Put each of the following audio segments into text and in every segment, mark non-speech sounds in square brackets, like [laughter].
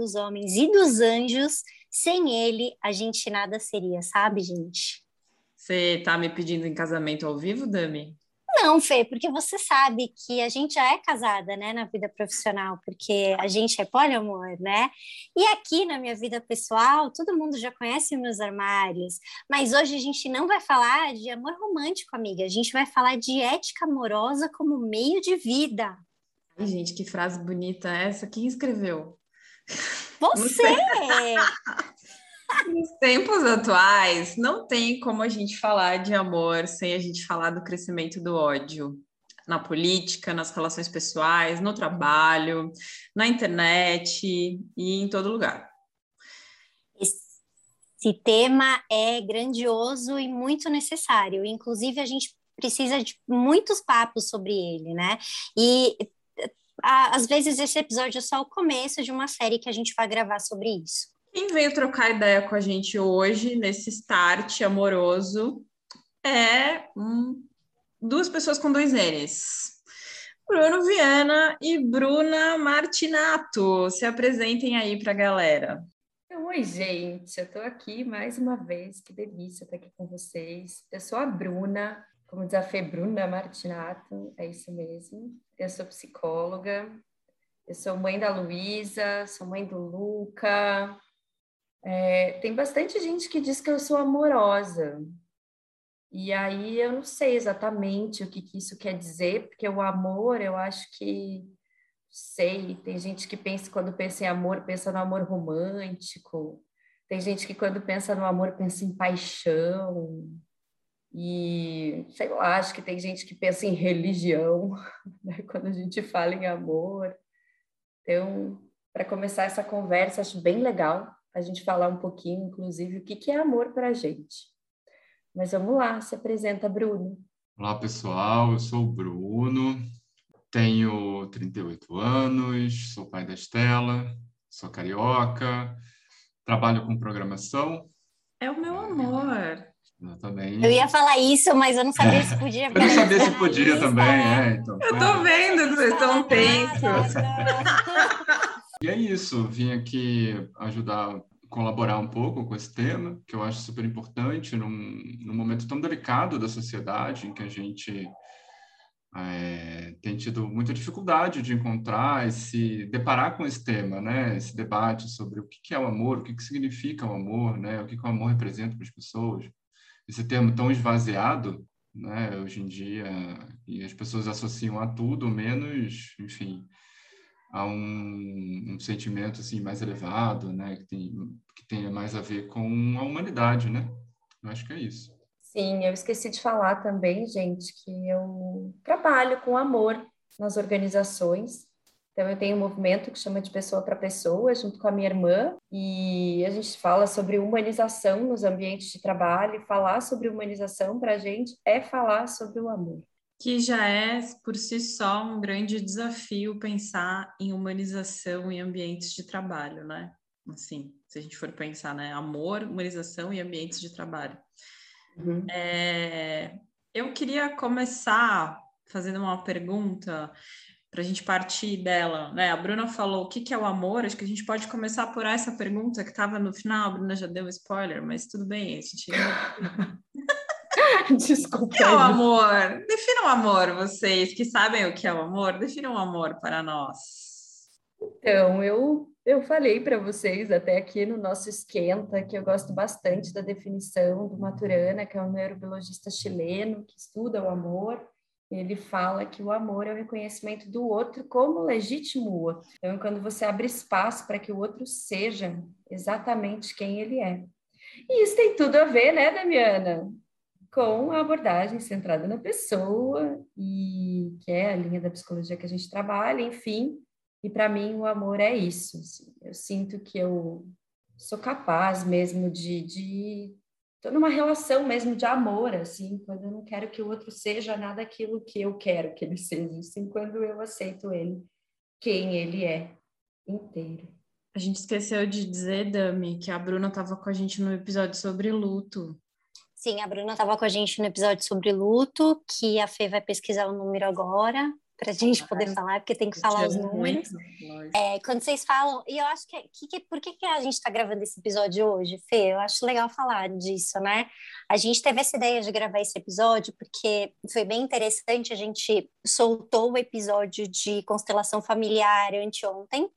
dos homens e dos anjos. Sem ele, a gente nada seria, sabe, gente? Você tá me pedindo em casamento ao vivo, Dami? Não, Fê, porque você sabe que a gente já é casada, né, na vida profissional, porque a gente é poliamor, né? E aqui na minha vida pessoal, todo mundo já conhece meus armários, mas hoje a gente não vai falar de amor romântico, amiga, a gente vai falar de ética amorosa como meio de vida. Ai, gente, que frase bonita essa. Quem escreveu? Você! [laughs] Nos tempos atuais, não tem como a gente falar de amor sem a gente falar do crescimento do ódio na política, nas relações pessoais, no trabalho, na internet e em todo lugar. Esse tema é grandioso e muito necessário. Inclusive, a gente precisa de muitos papos sobre ele, né? E às vezes esse episódio é só o começo de uma série que a gente vai gravar sobre isso. Quem veio trocar ideia com a gente hoje, nesse start amoroso, é um, duas pessoas com dois N's. Bruno Viana e Bruna Martinato. Se apresentem aí para a galera. Oi, gente, eu estou aqui mais uma vez, que delícia estar aqui com vocês. Eu sou a Bruna, como diz a Fê, Bruna Martinato, é isso mesmo. Eu sou psicóloga, eu sou mãe da Luísa, sou mãe do Luca, é, tem bastante gente que diz que eu sou amorosa. E aí eu não sei exatamente o que, que isso quer dizer, porque o amor, eu acho que sei, tem gente que pensa quando pensa em amor, pensa no amor romântico. Tem gente que quando pensa no amor pensa em paixão. E sei lá, acho que tem gente que pensa em religião, [laughs] né? quando a gente fala em amor. Então, para começar essa conversa, acho bem legal a gente falar um pouquinho, inclusive, o que, que é amor para a gente. Mas vamos lá, se apresenta, Bruno. Olá, pessoal, eu sou o Bruno, tenho 38 anos, sou pai da Estela, sou carioca, trabalho com programação. É o meu amor. Exatamente. Eu ia falar isso, mas eu não sabia se podia. [laughs] eu não sabia se podia também, é. Então, eu tô vendo que vocês estão tensos. E é isso, vim aqui ajudar, colaborar um pouco com esse tema, que eu acho super importante num, num momento tão delicado da sociedade, em que a gente é, tem tido muita dificuldade de encontrar e se deparar com esse tema, né? Esse debate sobre o que é o amor, o que significa o amor, né? O que o amor representa para as pessoas. Esse termo tão esvaziado, né? Hoje em dia, e as pessoas associam a tudo, menos, enfim, a um, um, sentimento assim mais elevado, né, que tem que tenha mais a ver com a humanidade, né? Eu acho que é isso. Sim, eu esqueci de falar também, gente, que eu trabalho com amor nas organizações. Então eu tenho um movimento que chama de pessoa para pessoa, junto com a minha irmã, e a gente fala sobre humanização nos ambientes de trabalho. Falar sobre humanização para a gente é falar sobre o amor que já é por si só um grande desafio pensar em humanização em ambientes de trabalho, né? Assim, se a gente for pensar, né? Amor, humanização e ambientes de trabalho. Uhum. É, eu queria começar fazendo uma pergunta para a gente partir dela, né? A Bruna falou o que, que é o amor. Acho que a gente pode começar por essa pergunta que estava no final. A Bruna já deu spoiler, mas tudo bem, a gente [laughs] Desculpa. O que é o amor? Definam o amor, vocês que sabem o que é o amor, definam o amor para nós. Então, eu, eu falei para vocês até aqui no nosso esquenta que eu gosto bastante da definição do Maturana, que é um neurobiologista chileno que estuda o amor. Ele fala que o amor é o reconhecimento do outro como legítimo outro. Então, quando você abre espaço para que o outro seja exatamente quem ele é. E isso tem tudo a ver, né, Damiana? com a abordagem centrada na pessoa, e que é a linha da psicologia que a gente trabalha, enfim. E para mim o amor é isso. Assim, eu sinto que eu sou capaz mesmo de, de tô numa relação mesmo de amor, assim, quando eu não quero que o outro seja nada aquilo que eu quero que ele seja, assim, quando eu aceito ele, quem ele é inteiro. A gente esqueceu de dizer, Dami, que a Bruna estava com a gente no episódio sobre luto. Sim, a Bruna estava com a gente no episódio sobre luto, que a Fê vai pesquisar o número agora para a gente poder falar, porque tem que falar os números. é, quando vocês falam, e eu acho que, que, que por que, que a gente está gravando esse episódio hoje, Fê? Eu acho legal falar disso, né? A gente teve essa ideia de gravar esse episódio porque foi bem interessante. A gente soltou o episódio de constelação familiar anteontem,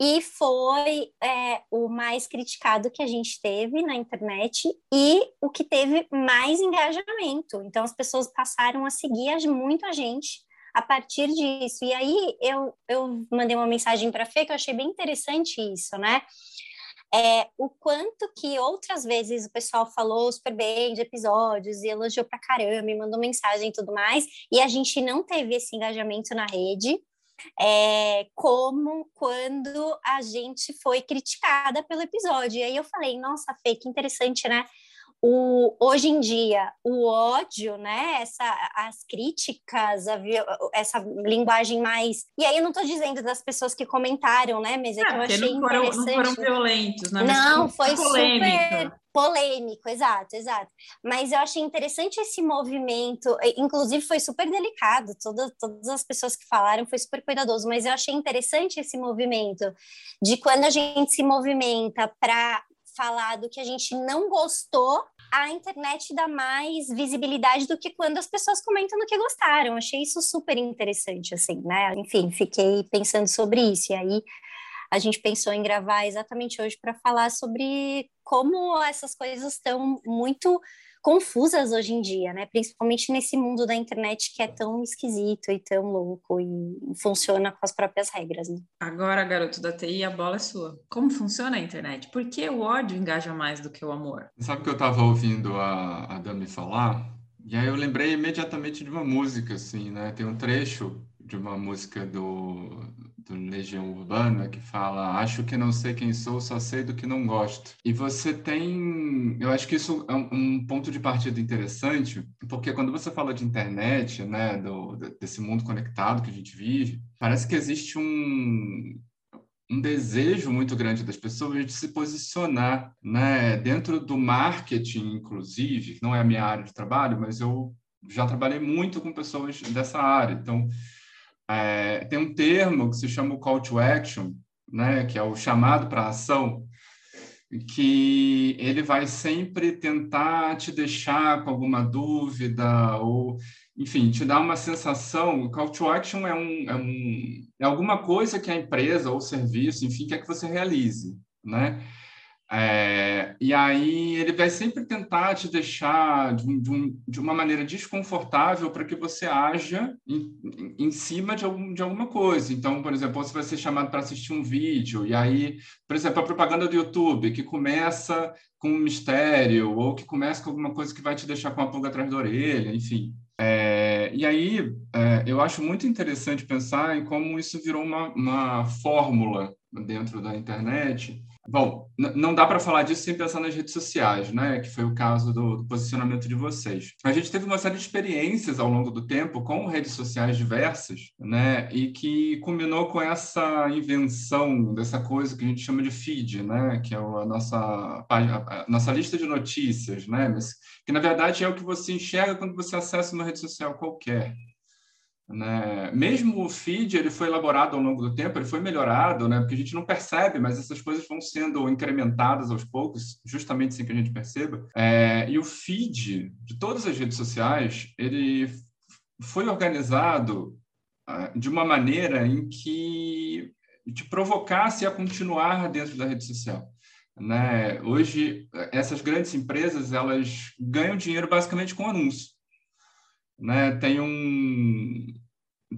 e foi é, o mais criticado que a gente teve na internet e o que teve mais engajamento. Então, as pessoas passaram a seguir muito a gente a partir disso. E aí, eu, eu mandei uma mensagem para a Fê que eu achei bem interessante isso, né? É, o quanto que outras vezes o pessoal falou super bem de episódios e elogiou pra caramba, me mandou mensagem e tudo mais, e a gente não teve esse engajamento na rede, é, como quando a gente foi criticada pelo episódio. E aí eu falei, nossa, Fê, que interessante, né? O, hoje em dia, o ódio, né, essa, as críticas, a, essa linguagem mais. E aí eu não estou dizendo das pessoas que comentaram, né, mas é, é que eu achei não foram, interessante. Não foram violentos, né? Não, foi super polêmico, exato, exato. Mas eu achei interessante esse movimento, inclusive foi super delicado, todas, todas as pessoas que falaram foi super cuidadoso, mas eu achei interessante esse movimento de quando a gente se movimenta para falar do que a gente não gostou, a internet dá mais visibilidade do que quando as pessoas comentam do que gostaram. Achei isso super interessante, assim, né? Enfim, fiquei pensando sobre isso. E aí a gente pensou em gravar exatamente hoje para falar sobre como essas coisas estão muito confusas hoje em dia, né? Principalmente nesse mundo da internet que é tão esquisito e tão louco e funciona com as próprias regras, né? Agora, garoto da TI, a bola é sua. Como funciona a internet? Por que o ódio engaja mais do que o amor? Sabe que eu estava ouvindo a, a Dami falar? E aí eu lembrei imediatamente de uma música, assim, né? Tem um trecho de uma música do, do Legião Urbana que fala acho que não sei quem sou, só sei do que não gosto. E você tem, eu acho que isso é um, ponto de partida interessante, porque quando você fala de internet, né, do, desse mundo conectado que a gente vive, parece que existe um um desejo muito grande das pessoas de se posicionar, né, dentro do marketing, inclusive, não é a minha área de trabalho, mas eu já trabalhei muito com pessoas dessa área, então é, tem um termo que se chama o call to action, né, que é o chamado para ação, que ele vai sempre tentar te deixar com alguma dúvida ou, enfim, te dar uma sensação. O call to action é, um, é, um, é alguma coisa que a empresa ou serviço, enfim, quer que você realize, né? É, e aí ele vai sempre tentar te deixar de, de, de uma maneira desconfortável para que você haja em, em, cima de, algum, de alguma coisa. Então, por exemplo, você vai ser chamado para assistir um vídeo, e aí, por exemplo, a propaganda do YouTube, que começa com um mistério, ou que começa com alguma coisa que vai te deixar com a pulga atrás da orelha, enfim. É, e aí, é, eu acho muito interessante pensar em como isso virou uma, uma fórmula dentro da internet Bom, não dá para falar disso sem pensar nas redes sociais, né? Que foi o caso do, do, posicionamento de vocês. A gente teve uma série de experiências ao longo do tempo com redes sociais diversas, né? E que culminou com essa invenção dessa coisa que a gente chama de feed, né? Que é a nossa, a nossa lista de notícias, né? Mas que na verdade é o que você enxerga quando você acessa uma rede social qualquer. Né? Mesmo o feed ele foi elaborado ao longo do tempo, ele foi melhorado, né? porque a gente não percebe, mas essas coisas vão sendo incrementadas aos poucos, justamente sem que a gente perceba. É, e o feed de todas as redes sociais, ele foi organizado uh, de uma maneira em que te provocasse a continuar dentro da rede social. Né? Hoje, essas grandes empresas elas ganham dinheiro basicamente com anúncios né, tem, um,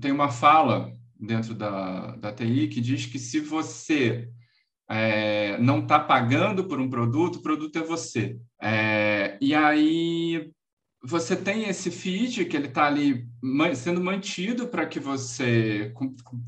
tem uma fala dentro da, da TI que diz que se você é, não está pagando por um produto, o produto é você. É, e aí você tem esse feed que ele está ali sendo mantido para que você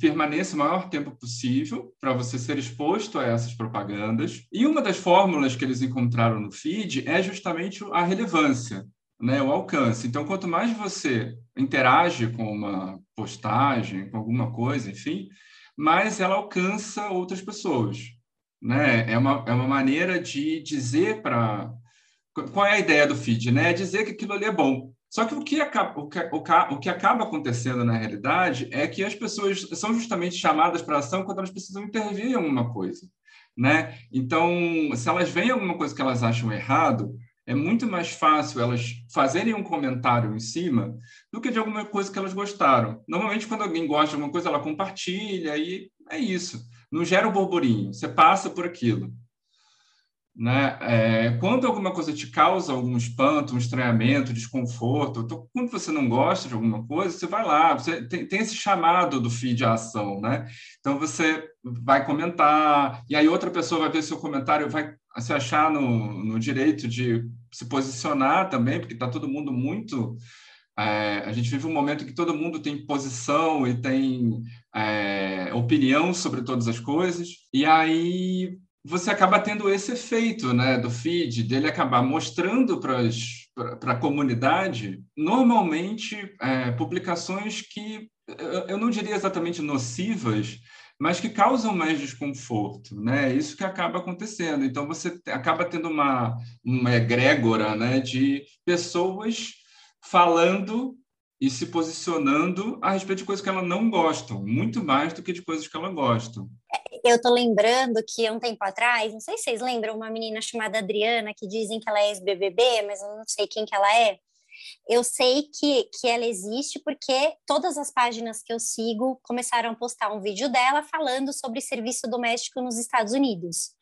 permaneça o maior tempo possível, para você ser exposto a essas propagandas. E uma das fórmulas que eles encontraram no feed é justamente a relevância né, o alcance. Então, quanto mais você interage com uma postagem, com alguma coisa, enfim, mais ela alcança outras pessoas. Né? É, uma, é uma maneira de dizer para. Qual é a ideia do feed? Né? É dizer que aquilo ali é bom. Só que o que, acaba, o, que, o, que acaba acontecendo na realidade é que as pessoas são justamente chamadas para ação quando elas precisam intervir em alguma coisa. Né? Então, se elas veem alguma coisa que elas acham errado, é muito mais fácil elas fazerem um comentário em cima do que de alguma coisa que elas gostaram. Normalmente, quando alguém gosta de alguma coisa, ela compartilha e é isso. Não gera um burburinho, você passa por aquilo. Né? É, quando alguma coisa te causa algum espanto, um estranhamento, desconforto, quando você não gosta de alguma coisa, você vai lá, você tem, tem, esse chamado do feed à ação, né? Então você vai comentar, e aí outra pessoa vai ver seu comentário, vai se achar no, no direito de se posicionar também, porque está todo mundo muito. É, a gente vive um momento em que todo mundo tem posição e tem é, opinião sobre todas as coisas, e aí você acaba tendo esse efeito né, do feed, dele acabar mostrando para a comunidade, normalmente, é, publicações que eu não diria exatamente nocivas, mas que causam mais desconforto, né? É isso que acaba acontecendo. Então você acaba tendo uma uma egrégora, né, de pessoas falando e se posicionando a respeito de coisas que elas não gostam, muito mais do que de coisas que elas gostam. Eu tô lembrando que um tempo atrás, não sei se vocês lembram, uma menina chamada Adriana, que dizem que ela é ex-BBB, mas eu não sei quem que ela é. Eu sei que, que ela existe porque todas as páginas que eu sigo começaram a postar um vídeo dela falando sobre serviço doméstico nos Estados Unidos.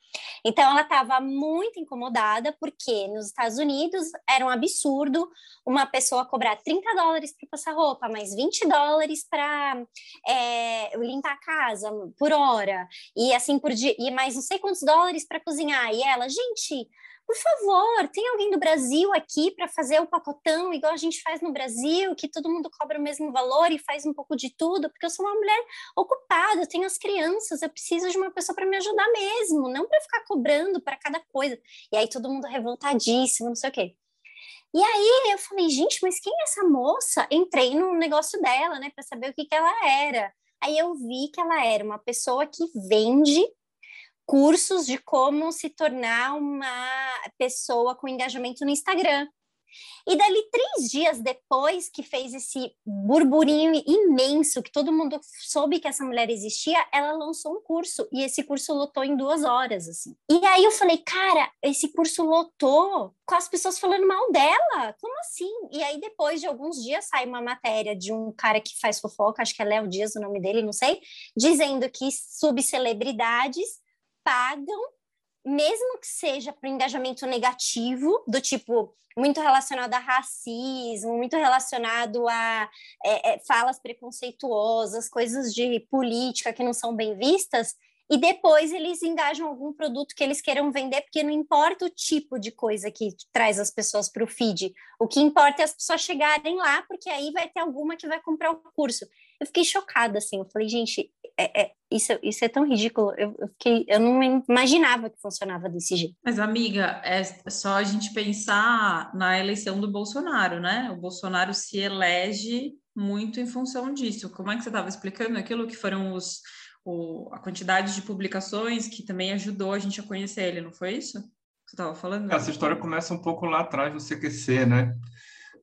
Então, ela estava muito incomodada, porque nos Estados Unidos era um absurdo uma pessoa cobrar 30 dólares para passar roupa, mais 20 dólares para é, limpar a casa por hora, e assim por dia, e mais não sei quantos dólares para cozinhar. E ela, gente, por favor, tem alguém do Brasil aqui para fazer o pacotão igual a gente faz no Brasil, que todo mundo cobra o mesmo valor e faz um pouco de tudo, porque eu sou uma mulher ocupada, eu tenho as crianças, eu preciso de uma pessoa para me ajudar mesmo, não para ficar cobrando para cada coisa. E aí todo mundo revoltadíssimo, não sei o quê. E aí eu falei, gente, mas quem é essa moça? Entrei no negócio dela, né, para saber o que, que ela era. Aí eu vi que ela era uma pessoa que vende cursos de como se tornar uma pessoa com engajamento no Instagram. E dali três dias depois que fez esse burburinho imenso, que todo mundo soube que essa mulher existia, ela lançou um curso e esse curso lotou em duas horas, assim. E aí eu falei, cara, esse curso lotou com as pessoas falando mal dela, como assim? E aí depois de alguns dias sai uma matéria de um cara que faz fofoca, acho que é Léo Dias o nome dele, não sei, dizendo que subcelebridades pagam, mesmo que seja para engajamento negativo, do tipo muito relacionado a racismo, muito relacionado a é, é, falas preconceituosas, coisas de política que não são bem vistas, e depois eles engajam algum produto que eles queiram vender, porque não importa o tipo de coisa que traz as pessoas para o feed, o que importa é as pessoas chegarem lá, porque aí vai ter alguma que vai comprar o curso. Eu fiquei chocada, assim, eu falei, gente, é, é, isso, isso é tão ridículo, eu, eu, fiquei, eu não imaginava que funcionava desse jeito. Mas, amiga, é só a gente pensar na eleição do Bolsonaro, né? O Bolsonaro se elege muito em função disso. Como é que você estava explicando aquilo que foram os o, a quantidade de publicações que também ajudou a gente a conhecer ele, não foi isso que você estava falando? Essa história começa um pouco lá atrás no CQC, né?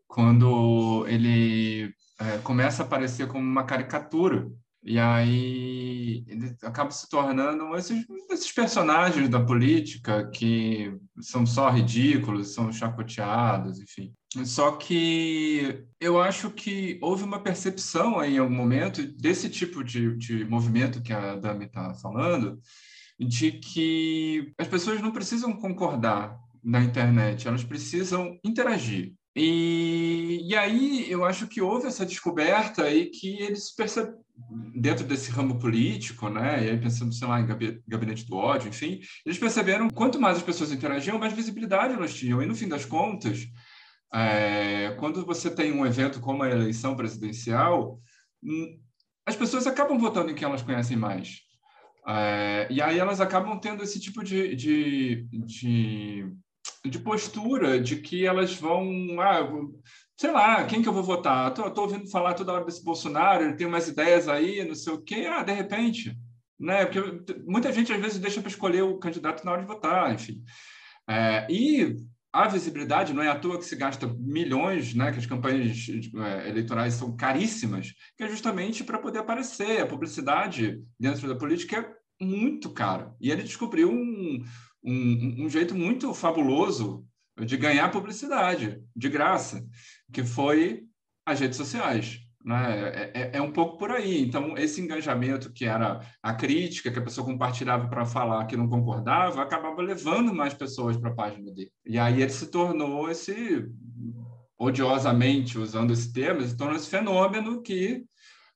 Quando ele é, começa a aparecer como uma caricatura. E aí ele acaba se tornando esses, esses personagens da política que são só ridículos, são chacoteados, enfim. Só que eu acho que houve uma percepção aí, em algum momento desse tipo de, de movimento que a Dami está falando, de que as pessoas não precisam concordar na internet, elas precisam interagir. E, e aí eu acho que houve essa descoberta e que eles percebem dentro desse ramo político, né? E aí pensando, sei lá, em gabinete do ódio, enfim, eles perceberam quanto mais as pessoas interagiam, mais visibilidade elas tinham. E no fim das contas, é, quando você tem um evento como a eleição presidencial, hum, as pessoas acabam votando em quem elas conhecem mais. É, e aí elas acabam tendo esse tipo de, de, de, de, postura de que elas vão. Ah, sei lá, quem que eu vou votar? Estou ouvindo falar toda hora desse Bolsonaro, ele tem umas ideias aí, não sei o quê. Ah, de repente. Né? Porque muita gente às vezes deixa para escolher o candidato na hora de votar, enfim. É, e a visibilidade, não é à toa que se gasta milhões, né, que as campanhas é, eleitorais são caríssimas, que é justamente para poder aparecer. A publicidade dentro da política é muito cara. E ele descobriu um, um, um jeito muito fabuloso de ganhar publicidade de graça, que foi as redes sociais. Né? É, é, é, um pouco por aí. Então, esse engajamento que era a crítica, que a pessoa compartilhava para falar que não concordava, acabava levando mais pessoas para a página dele. E aí ele se tornou esse, odiosamente usando esse termo, se tornou esse fenômeno que,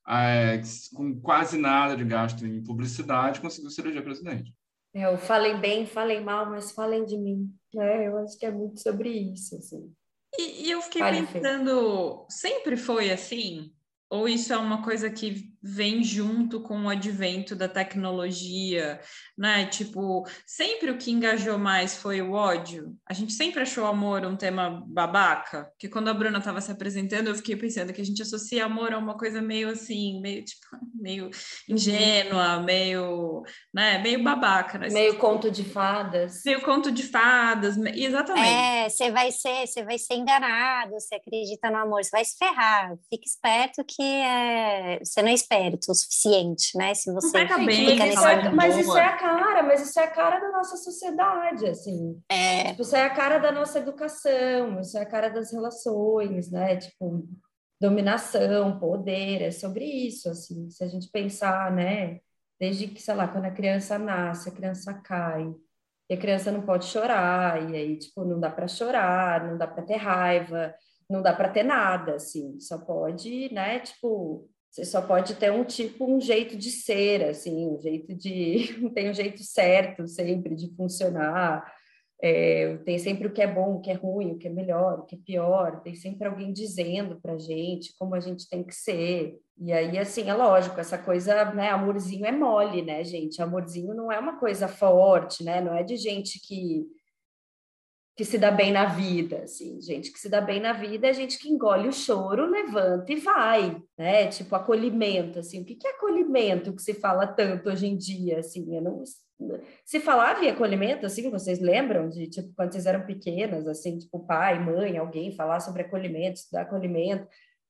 é, com quase nada de gasto em publicidade, conseguiu se eleger presidente. Eu falei bem, falei mal, mas falem de mim. É, eu acho que é muito sobre isso. Assim. E, e eu fiquei Fale, pensando, sempre foi assim? Ou isso é uma coisa que vem junto com o advento da tecnologia, né? Tipo, sempre o que engajou mais foi o ódio. A gente sempre achou amor um tema babaca, que quando a Bruna estava se apresentando, eu fiquei pensando que a gente associa amor a uma coisa meio assim, meio tipo, [laughs] meio ingênua, meio, né, meio babaca, né? Meio conto de fadas. Meio conto de fadas, exatamente. É, você vai ser, você vai ser enganado, você acredita no amor, você vai se ferrar. Fique esperto que é, você não espera mérito o suficiente, né? Se você fica bem, nesse é, mas isso é a cara, mas isso é a cara da nossa sociedade, assim. É. Tipo, isso é a cara da nossa educação, isso é a cara das relações, né? Tipo, dominação, poder, é sobre isso, assim. Se a gente pensar, né? Desde que, sei lá, quando a criança nasce, a criança cai, e a criança não pode chorar, e aí, tipo, não dá para chorar, não dá para ter raiva, não dá para ter nada, assim, só pode, né, tipo, você só pode ter um tipo, um jeito de ser, assim, um jeito de. [laughs] tem um jeito certo sempre de funcionar. É, tem sempre o que é bom, o que é ruim, o que é melhor, o que é pior. Tem sempre alguém dizendo para gente como a gente tem que ser. E aí, assim, é lógico, essa coisa, né? Amorzinho é mole, né, gente? Amorzinho não é uma coisa forte, né? Não é de gente que que se dá bem na vida, assim, gente que se dá bem na vida é gente que engole o choro, levanta e vai, né? Tipo acolhimento, assim. O que é acolhimento que se fala tanto hoje em dia, assim? Eu não se falava em acolhimento, assim, vocês lembram de tipo quando vocês eram pequenas, assim, tipo pai, mãe, alguém falar sobre acolhimento, estudar acolhimento?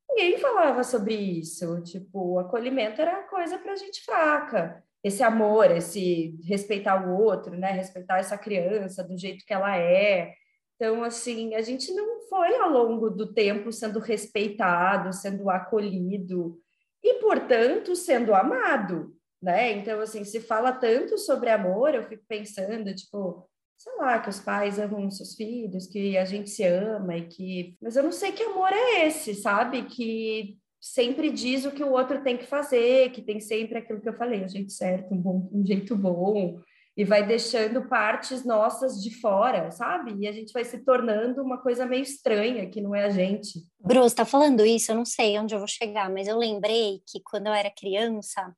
Ninguém falava sobre isso. Tipo, o acolhimento era coisa para gente fraca esse amor, esse respeitar o outro, né? Respeitar essa criança do jeito que ela é. Então, assim, a gente não foi ao longo do tempo sendo respeitado, sendo acolhido e, portanto, sendo amado, né? Então, assim, se fala tanto sobre amor, eu fico pensando, tipo, sei lá, que os pais amam seus filhos, que a gente se ama e que. Mas eu não sei que amor é esse, sabe? Que sempre diz o que o outro tem que fazer, que tem sempre aquilo que eu falei, o jeito certo, um, bom, um jeito bom, e vai deixando partes nossas de fora, sabe? E a gente vai se tornando uma coisa meio estranha, que não é a gente. Bruce, tá falando isso, eu não sei onde eu vou chegar, mas eu lembrei que quando eu era criança,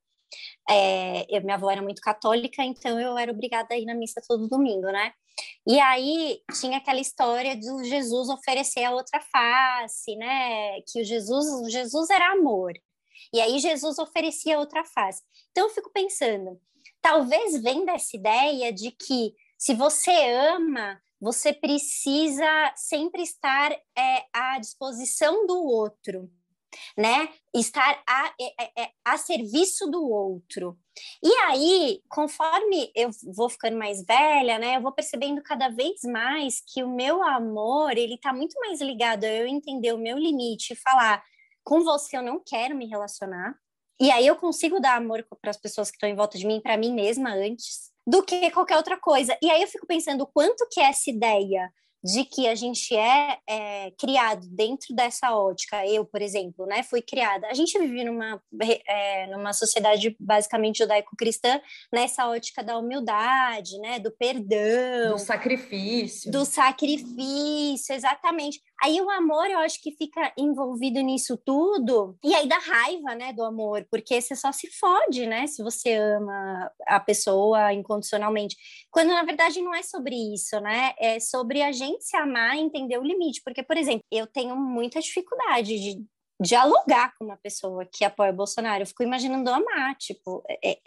é, eu, minha avó era muito católica, então eu era obrigada a ir na missa todo domingo, né? E aí tinha aquela história de Jesus oferecer a outra face, né? Que o Jesus, Jesus era amor. E aí Jesus oferecia outra face. Então eu fico pensando, talvez venha dessa ideia de que se você ama, você precisa sempre estar é, à disposição do outro né? Estar a, a, a, serviço do outro. E aí, conforme eu vou ficando mais velha, né, eu vou percebendo cada vez mais que o meu amor, ele está muito mais ligado a eu entender o meu limite e falar, com você eu não quero me relacionar. E aí eu consigo dar amor para as pessoas que estão em volta de mim, para mim mesma antes, do que qualquer outra coisa. E aí eu fico pensando quanto que essa ideia de que a gente é, é, criado dentro dessa ótica. Eu, por exemplo, né, fui criada. A gente vive numa, é, numa sociedade basicamente judaico-cristã nessa ótica da humildade, né, do perdão, do sacrifício, do sacrifício, exatamente. Aí o amor, eu acho que fica envolvido nisso tudo, e aí dá raiva, né, do amor, porque você só se fode, né, se você ama a pessoa incondicionalmente. Quando na verdade não é sobre isso, né? É sobre a gente se amar e entender o limite. Porque, por exemplo, eu tenho muita dificuldade de dialogar com uma pessoa que apoia o Bolsonaro. Eu fico imaginando amar, tipo, é, é,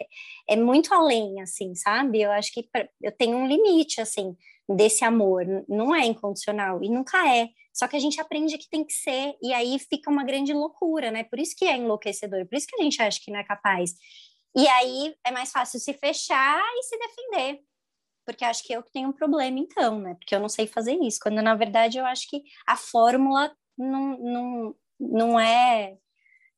é muito além, assim, sabe? Eu acho que eu tenho um limite, assim, desse amor. Não é incondicional e nunca é. Só que a gente aprende que tem que ser e aí fica uma grande loucura, né? Por isso que é enlouquecedor, por isso que a gente acha que não é capaz. E aí é mais fácil se fechar e se defender. Porque acho que eu que tenho um problema, então, né? Porque eu não sei fazer isso. Quando, na verdade, eu acho que a fórmula não, não, não é,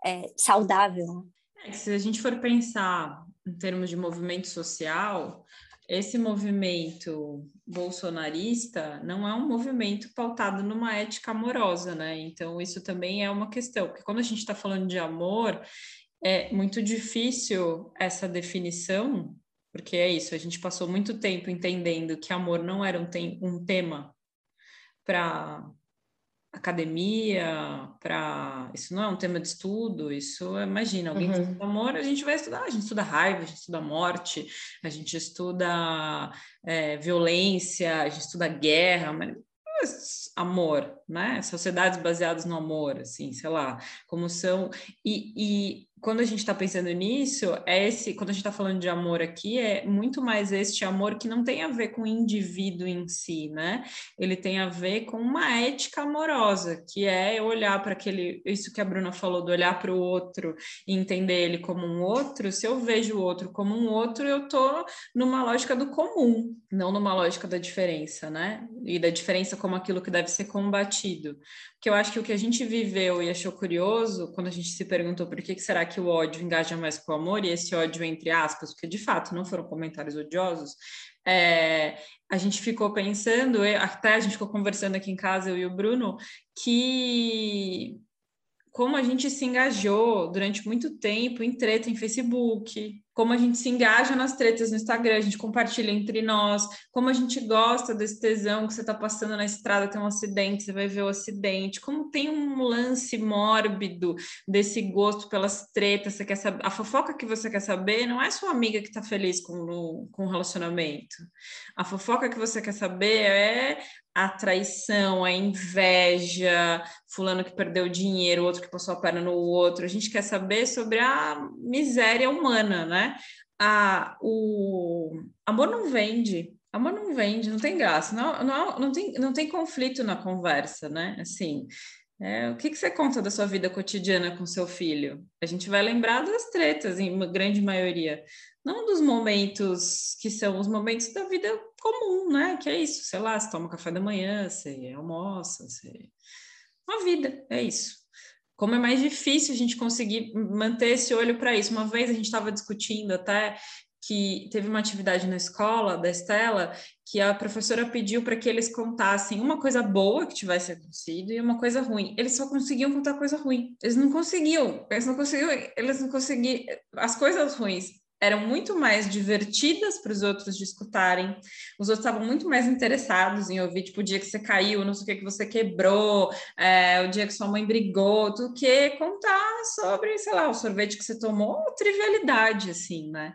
é saudável. É, se a gente for pensar em termos de movimento social, esse movimento bolsonarista não é um movimento pautado numa ética amorosa, né? Então, isso também é uma questão, porque quando a gente está falando de amor, é muito difícil essa definição, porque é isso, a gente passou muito tempo entendendo que amor não era um, um tema para academia, para isso não é um tema de estudo, isso imagina, alguém uhum. estuda amor, a gente vai estudar, a gente estuda raiva, a gente estuda morte, a gente estuda é, violência, a gente estuda guerra, mas amor, né? Sociedades baseadas no amor, assim, sei lá, como são e, e quando a gente está pensando nisso, é esse, quando a gente está falando de amor aqui, é muito mais este amor que não tem a ver com o indivíduo em si, né? Ele tem a ver com uma ética amorosa, que é olhar para aquele, isso que a Bruna falou, do olhar para o outro e entender ele como um outro. Se eu vejo o outro como um outro, eu tô numa lógica do comum, não numa lógica da diferença, né? E da diferença como aquilo que deve ser combatido que eu acho que o que a gente viveu e achou curioso, quando a gente se perguntou por que, que será que o ódio engaja mais com o amor, e esse ódio entre aspas, porque de fato não foram comentários odiosos, é, a gente ficou pensando, até a gente ficou conversando aqui em casa, eu e o Bruno, que como a gente se engajou durante muito tempo em treta em Facebook, como a gente se engaja nas tretas no Instagram, a gente compartilha entre nós, como a gente gosta desse tesão que você está passando na estrada, tem um acidente, você vai ver o acidente, como tem um lance mórbido desse gosto pelas tretas, você quer saber, a fofoca que você quer saber não é sua amiga que está feliz com o, com o relacionamento, a fofoca que você quer saber é a traição, a inveja, fulano que perdeu dinheiro, outro que passou a perna no outro. A gente quer saber sobre a miséria humana, né? A, o amor não vende, amor não vende, não tem graça, não, não, não, tem, não tem conflito na conversa, né? Assim, é, o que, que você conta da sua vida cotidiana com seu filho? A gente vai lembrar das tretas, em grande maioria não dos momentos que são os momentos da vida comum, né? Que é isso, sei lá, você toma café da manhã, você almoça, você... Uma vida, é isso. Como é mais difícil a gente conseguir manter esse olho para isso. Uma vez a gente estava discutindo até que teve uma atividade na escola da Estela que a professora pediu para que eles contassem uma coisa boa que tivesse acontecido e uma coisa ruim. Eles só conseguiam contar coisa ruim. Eles não conseguiam, eles não conseguiam, eles não conseguiam as coisas ruins eram muito mais divertidas para os outros de escutarem. Os outros estavam muito mais interessados em ouvir, tipo, o dia que você caiu, não sei o que que você quebrou, é, o dia que sua mãe brigou, do que contar sobre, sei lá, o sorvete que você tomou, trivialidade, assim, né?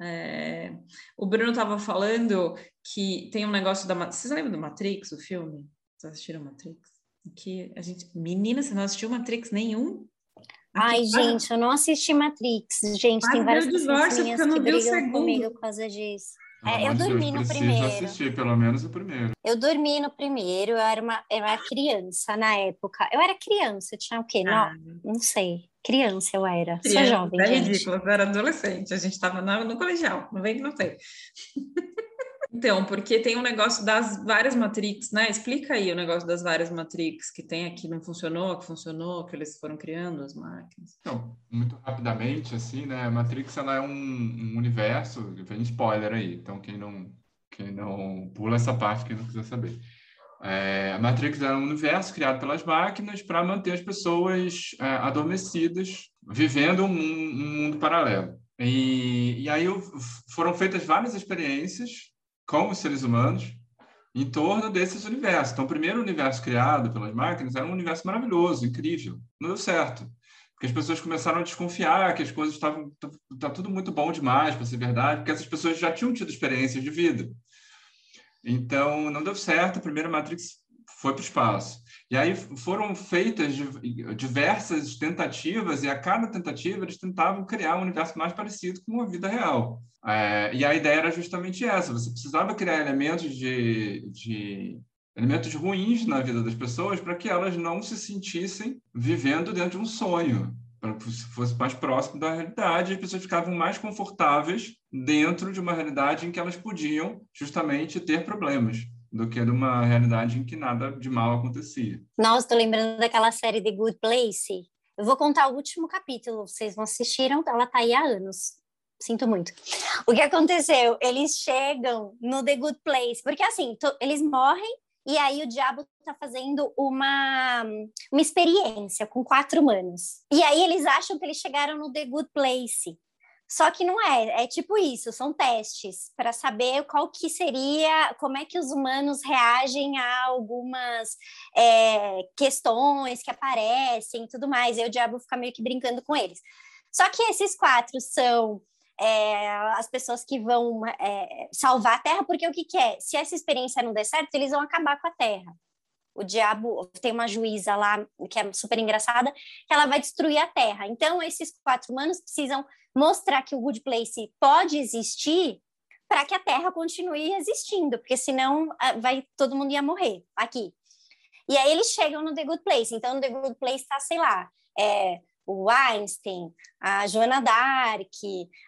É, o Bruno estava falando que tem um negócio da... Vocês lembram do Matrix, o filme? Vocês assistiram Matrix? Que a gente... Menina, você não assistiu Matrix nenhum? Ai, gente, eu não assisti Matrix. Gente, tem várias pessoas minhas que brigam comigo por causa disso. Ah, é, eu dormi eu no primeiro. assistir pelo menos o primeiro. Eu dormi no primeiro, eu era uma, eu era criança na época. Eu era criança, eu tinha o quê? Ah. Não, não sei. Criança eu era. Criança, Sou jovem, é gente. ridículo, eu era adolescente. A gente estava no, no colegial, não vem que não sei. Então, porque tem um negócio das várias Matrix, né? Explica aí o negócio das várias Matrix que tem aqui, não funcionou, que funcionou, que eles foram criando as máquinas. Então, muito rapidamente, assim, né? A Matrix ela é um, um universo, vem spoiler aí, então quem não, quem não pula essa parte, quem não quiser saber. É, a Matrix é um universo criado pelas máquinas para manter as pessoas é, adormecidas, vivendo um, um mundo paralelo. E, e aí foram feitas várias experiências com os seres humanos em torno desses universos. Então, o primeiro universo criado pelas máquinas era um universo maravilhoso, incrível. Não deu certo. Porque as pessoas começaram a desconfiar que as coisas estavam. Está tudo muito bom demais para ser verdade, porque essas pessoas já tinham tido experiências de vida. Então, não deu certo. A primeira Matrix foi para o espaço. E aí foram feitas diversas tentativas, e a cada tentativa eles tentavam criar um universo mais parecido com a vida real. É, e a ideia era justamente essa: você precisava criar elementos de, de elementos ruins na vida das pessoas para que elas não se sentissem vivendo dentro de um sonho, para que fosse mais próximo da realidade, as pessoas ficavam mais confortáveis dentro de uma realidade em que elas podiam justamente ter problemas do que numa realidade em que nada de mal acontecia. Nossa, estou lembrando daquela série The Good Place. Eu vou contar o último capítulo, vocês não assistiram, ela está aí há anos. Sinto muito. O que aconteceu? Eles chegam no The Good Place, porque assim, eles morrem e aí o diabo está fazendo uma, uma experiência com quatro humanos. E aí eles acham que eles chegaram no The Good Place. Só que não é, é tipo isso, são testes para saber qual que seria, como é que os humanos reagem a algumas é, questões que aparecem e tudo mais. E o diabo fica meio que brincando com eles. Só que esses quatro são é, as pessoas que vão é, salvar a Terra, porque o que, que é? Se essa experiência não der certo, eles vão acabar com a Terra. O diabo tem uma juíza lá que é super engraçada, que ela vai destruir a Terra. Então, esses quatro humanos precisam mostrar que o Good Place pode existir para que a Terra continue existindo, porque senão ah, vai todo mundo ia morrer aqui. E aí eles chegam no The Good Place. Então, no The Good Place está, sei lá, é, o Einstein, a Joana Dark,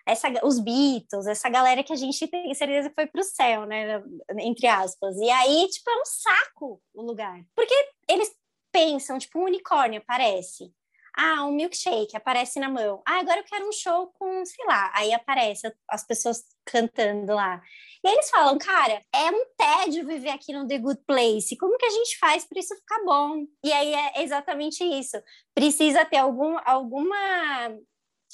essa, os Beatles, essa galera que a gente tem certeza que foi para o céu, né? Entre aspas. E aí, tipo, é um saco o lugar. Porque eles pensam, tipo, um unicórnio aparece. Ah, um milkshake aparece na mão. Ah, agora eu quero um show com, sei lá. Aí aparece as pessoas cantando lá. E eles falam, cara, é um tédio viver aqui no The Good Place. Como que a gente faz para isso ficar bom? E aí é exatamente isso. Precisa ter algum, alguma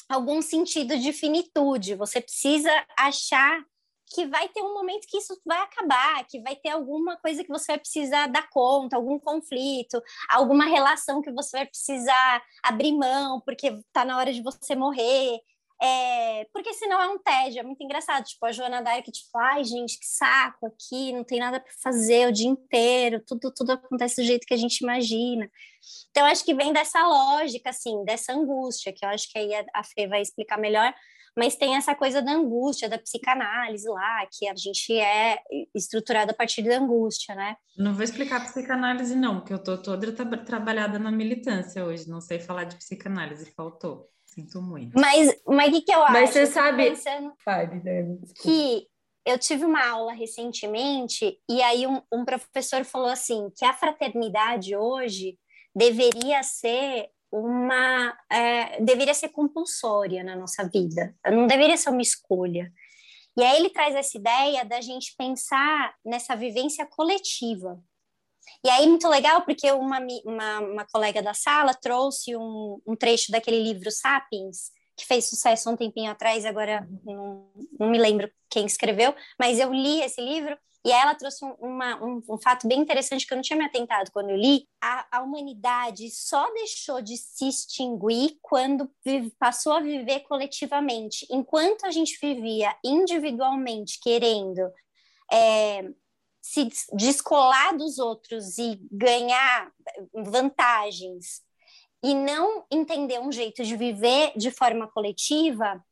algum sentido de finitude. Você precisa achar que vai ter um momento que isso vai acabar, que vai ter alguma coisa que você vai precisar dar conta, algum conflito, alguma relação que você vai precisar abrir mão, porque está na hora de você morrer. É, porque senão é um tédio, é muito engraçado. Tipo, a Joana Dark, tipo, ai, gente, que saco aqui, não tem nada para fazer o dia inteiro, tudo, tudo acontece do jeito que a gente imagina. Então, acho que vem dessa lógica, assim, dessa angústia, que eu acho que aí a Fê vai explicar melhor, mas tem essa coisa da angústia, da psicanálise lá, que a gente é estruturado a partir da angústia, né? Não vou explicar psicanálise, não, porque eu tô toda tra trabalhada na militância hoje, não sei falar de psicanálise, faltou. Sinto muito. Mas o mas que, que eu acho? Mas você sabe. Fale, que eu tive uma aula recentemente e aí um, um professor falou assim que a fraternidade hoje deveria ser uma é, deveria ser compulsória na nossa vida, não deveria ser uma escolha. E aí ele traz essa ideia da gente pensar nessa vivência coletiva. E aí muito legal porque uma, uma, uma colega da sala trouxe um, um, trecho daquele livro Sapiens, que fez sucesso um tempinho atrás, agora não, não me lembro quem escreveu, mas eu li esse livro e ela trouxe um, uma, um, um, fato bem interessante que eu não tinha me atentado quando eu li. A, a humanidade só deixou de se extinguir quando vive, passou a viver coletivamente. Enquanto a gente vivia individualmente, querendo é, se descolar dos outros e ganhar vantagens, e não entender um jeito de viver de forma coletiva,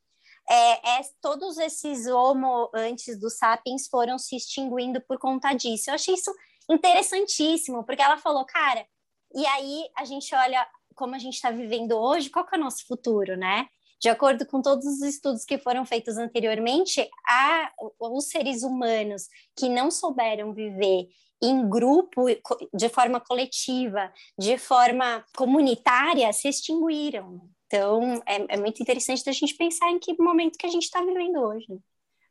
é, é, todos esses homo antes do sapiens foram se extinguindo por conta disso. Eu achei isso interessantíssimo, porque ela falou, cara, e aí a gente olha como a gente está vivendo hoje, qual que é o nosso futuro, né? De acordo com todos os estudos que foram feitos anteriormente, os seres humanos que não souberam viver em grupo, de forma coletiva, de forma comunitária, se extinguiram. Então, é, é muito interessante a gente pensar em que momento que a gente está vivendo hoje.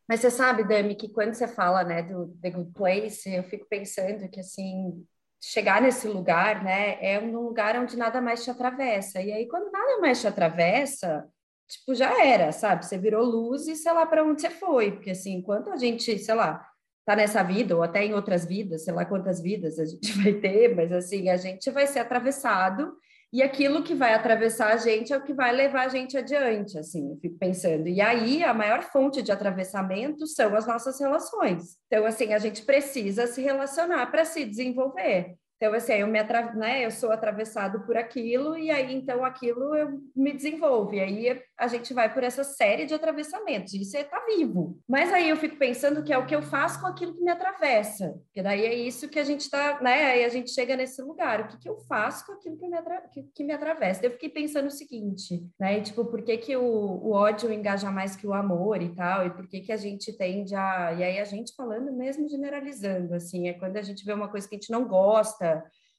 Mas você sabe, Dami, que quando você fala, né, do The Good Place, eu fico pensando que, assim, chegar nesse lugar, né, é um lugar onde nada mais te atravessa. E aí, quando nada mais te atravessa, tipo, já era, sabe? Você virou luz e sei lá para onde você foi. Porque, assim, enquanto a gente, sei lá, tá nessa vida, ou até em outras vidas, sei lá quantas vidas a gente [laughs] vai ter, mas, assim, a gente vai ser atravessado e aquilo que vai atravessar a gente é o que vai levar a gente adiante, assim, eu fico pensando. E aí, a maior fonte de atravessamento são as nossas relações. Então, assim, a gente precisa se relacionar para se desenvolver. Então, assim, eu, me atra... né, eu sou atravessado por aquilo, e aí, então, aquilo eu me desenvolvo. E aí, a gente vai por essa série de atravessamentos. Isso estar tá vivo. Mas aí eu fico pensando que é o que eu faço com aquilo que me atravessa. Porque daí é isso que a gente está, né? Aí a gente chega nesse lugar. O que, que eu faço com aquilo que me, atra... que, que me atravessa? Eu fiquei pensando o seguinte, né? Tipo, por que, que o, o ódio engaja mais que o amor e tal? E por que, que a gente tende a... E aí a gente falando mesmo generalizando, assim, é quando a gente vê uma coisa que a gente não gosta,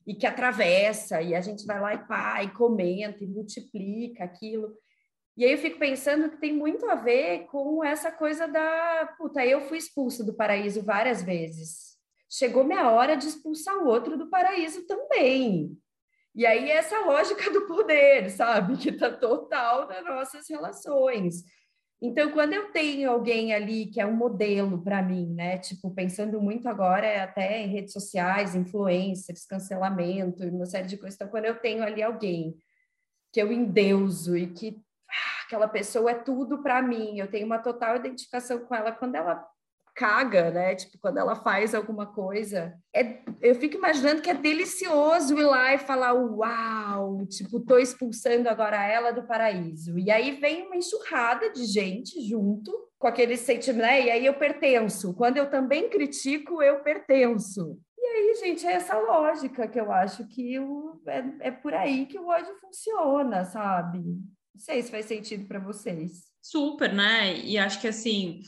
e que atravessa, e a gente vai lá e pá, e comenta, e multiplica aquilo. E aí eu fico pensando que tem muito a ver com essa coisa da. Puta, eu fui expulsa do paraíso várias vezes. Chegou minha hora de expulsar o outro do paraíso também. E aí essa lógica do poder, sabe? [laughs] Que tá total nas nossas relações. Então, quando eu tenho alguém ali que é um modelo para mim, né? Tipo, pensando muito agora é até em redes sociais, influencers, cancelamento uma série de coisas. Então, quando eu tenho ali alguém que eu endeuso e que ah, aquela pessoa é tudo para mim, eu tenho uma total identificação com ela quando ela caga, né? Tipo, quando ela faz alguma coisa, é, eu fico imaginando que é delicioso ir lá e falar, uau, tipo, tô expulsando agora ela do paraíso. E aí vem uma enxurrada de gente junto com aquele sentimento, né? E aí eu pertenço. Quando eu também critico, eu pertenço. E aí, gente, é essa lógica que eu acho que o, é, é por aí que o ódio funciona, sabe? Não sei se faz sentido para vocês. Super, né? E acho que assim,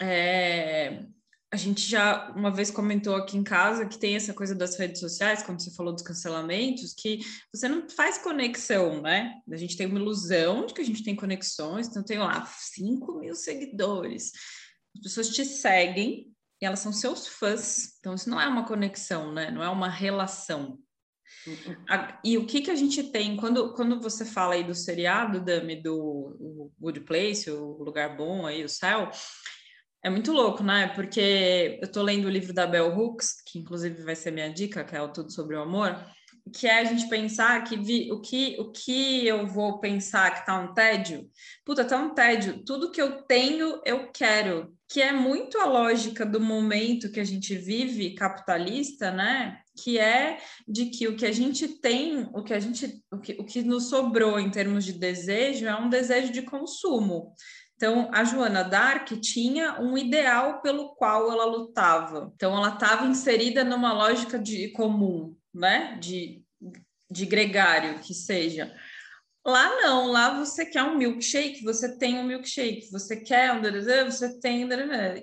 é, a gente já uma vez comentou aqui em casa que tem essa coisa das redes sociais, quando você falou dos cancelamentos, que você não faz conexão, né? A gente tem uma ilusão de que a gente tem conexões, então tem lá 5 mil seguidores. As pessoas te seguem e elas são seus fãs. Então, isso não é uma conexão, né? Não é uma relação. E o que que a gente tem quando, quando você fala aí do seriado, Dami, do Good Place, o lugar bom aí, o céu, é muito louco, né? Porque eu tô lendo o livro da Bell Hooks, que inclusive vai ser minha dica, que é o Tudo sobre o Amor, que é a gente pensar que vi, o que o que eu vou pensar que tá um tédio, puta, tá um tédio, tudo que eu tenho eu quero, que é muito a lógica do momento que a gente vive capitalista, né? Que é de que o que a gente tem, o que a gente, o que, o que nos sobrou em termos de desejo é um desejo de consumo. Então, a Joana Dark tinha um ideal pelo qual ela lutava. Então, ela estava inserida numa lógica de comum, né? De, de gregário, que seja. Lá não, lá você quer um milkshake, você tem um milkshake, você quer um você tem um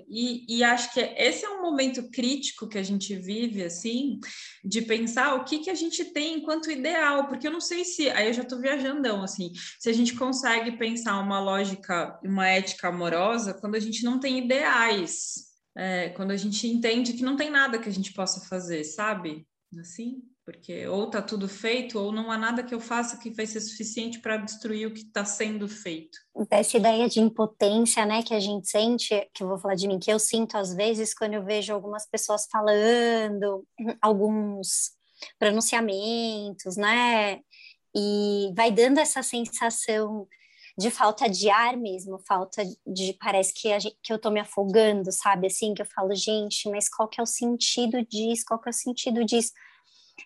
e, e acho que esse é um momento crítico que a gente vive, assim, de pensar o que, que a gente tem enquanto ideal, porque eu não sei se, aí eu já estou viajandão, assim, se a gente consegue pensar uma lógica, uma ética amorosa quando a gente não tem ideais, é, quando a gente entende que não tem nada que a gente possa fazer, sabe? Assim porque ou está tudo feito ou não há nada que eu faça que vai ser suficiente para destruir o que está sendo feito. Essa ideia de impotência, né, que a gente sente, que eu vou falar de mim, que eu sinto às vezes quando eu vejo algumas pessoas falando, alguns pronunciamentos, né, e vai dando essa sensação de falta de ar mesmo, falta de parece que, gente, que eu tô me afogando, sabe? Assim, que eu falo, gente, mas qual que é o sentido disso? Qual que é o sentido disso?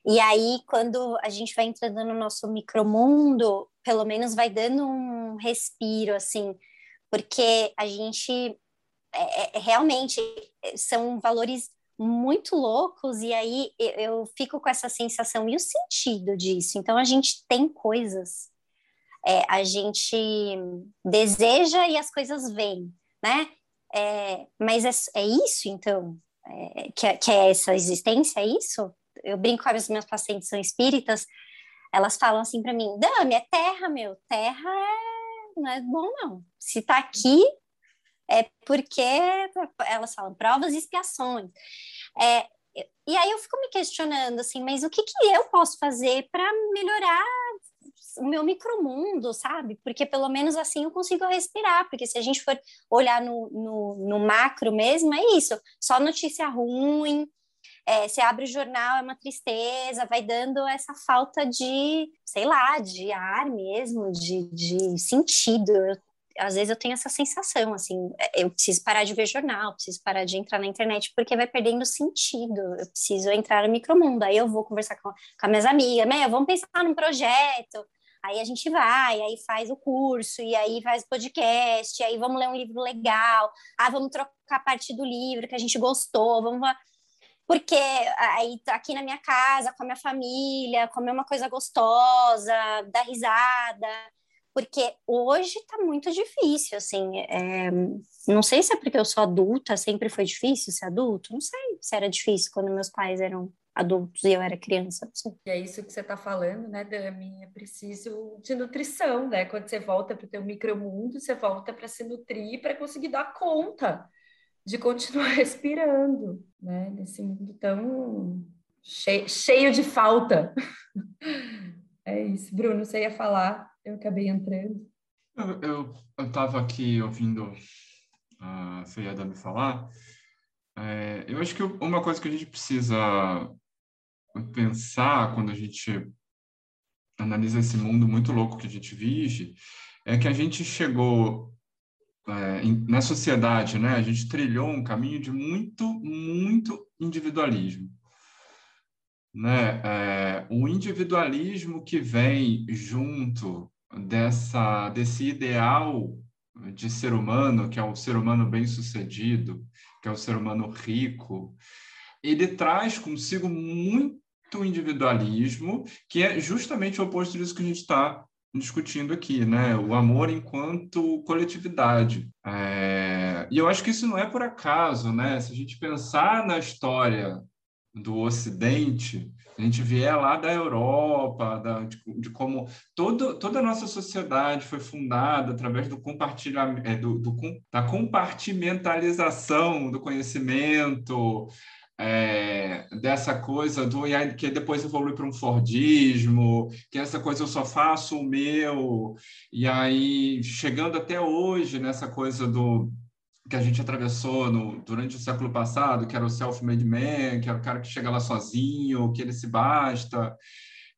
E aí, quando a gente vai entrando no nosso micromundo, pelo menos vai dando um respiro, assim, porque a gente é, é, realmente são valores muito loucos, e aí eu, fico com essa sensação e o sentido disso. Então, a gente tem coisas, é, a gente deseja e as coisas vêm, né? É, mas é, é isso, então, é, que, é, que é essa existência, é isso? Eu brinco com as minhas pacientes são espíritas, elas falam assim para mim, Dami, é terra, meu, terra é, não é bom não. Se tá aqui, é porque elas falam provas e expiações. É, e aí eu fico me questionando assim, mas o que, que eu posso fazer para melhorar o meu micromundo, sabe? Porque pelo menos assim eu consigo respirar, porque se a gente for olhar no, no, no macro mesmo, é isso, só notícia ruim, é, você abre o jornal, é uma tristeza, vai dando essa falta de, sei lá, de ar mesmo, de, de sentido. Eu, às vezes eu tenho essa sensação, assim, é, eu preciso parar de ver jornal, preciso parar de entrar na internet, porque vai perdendo sentido, eu preciso entrar no micromundo, aí eu vou conversar com, com as minhas amigas, Meia, vamos pensar num projeto, aí a gente vai, aí faz o curso, e aí faz podcast, aí vamos ler um livro legal, ah, vamos trocar parte do livro que a gente gostou, vamos porque aí aqui na minha casa, com a minha família, comer uma coisa gostosa, dar risada, porque hoje está muito difícil, assim, é, não sei se é porque eu sou adulta, sempre foi difícil ser adulto, não sei se era difícil quando meus pais eram adultos e eu era criança, sei. E é isso que você está falando, né, Dami, é preciso de nutrição, né, quando você volta para o teu micromundo, você volta para se nutrir, para conseguir dar conta de continuar [laughs] respirando, né? Nesse mundo tão cheio, cheio de falta. [laughs] É isso. Bruno, você ia falar, eu acabei entrando. Eu estava aqui ouvindo a Feiada me falar. É, eu acho que uma coisa que a gente precisa pensar quando a gente analisa esse mundo muito louco que a gente vive é que a gente chegou é, na sociedade, né, a gente trilhou um caminho de muito, muito individualismo. Né? É, o individualismo que vem junto dessa, desse ideal de ser humano, que é o ser humano bem-sucedido, que é o ser humano rico, ele traz consigo muito individualismo, que é justamente o oposto disso que a gente está discutindo aqui, né? O amor enquanto coletividade. É... E eu acho que isso não é por acaso, né? Se a gente pensar na história do Ocidente, a gente vier lá da Europa, da, de, de, como todo, toda a nossa sociedade foi fundada através do compartilhamento, é, do, do, da compartimentalização do conhecimento, é, dessa coisa do que depois evolui para um Fordismo, que essa coisa eu só faço o meu, e aí chegando até hoje nessa coisa do que a gente atravessou no, durante o século passado, que era o self-made man, que era o cara que chega lá sozinho, que ele se basta.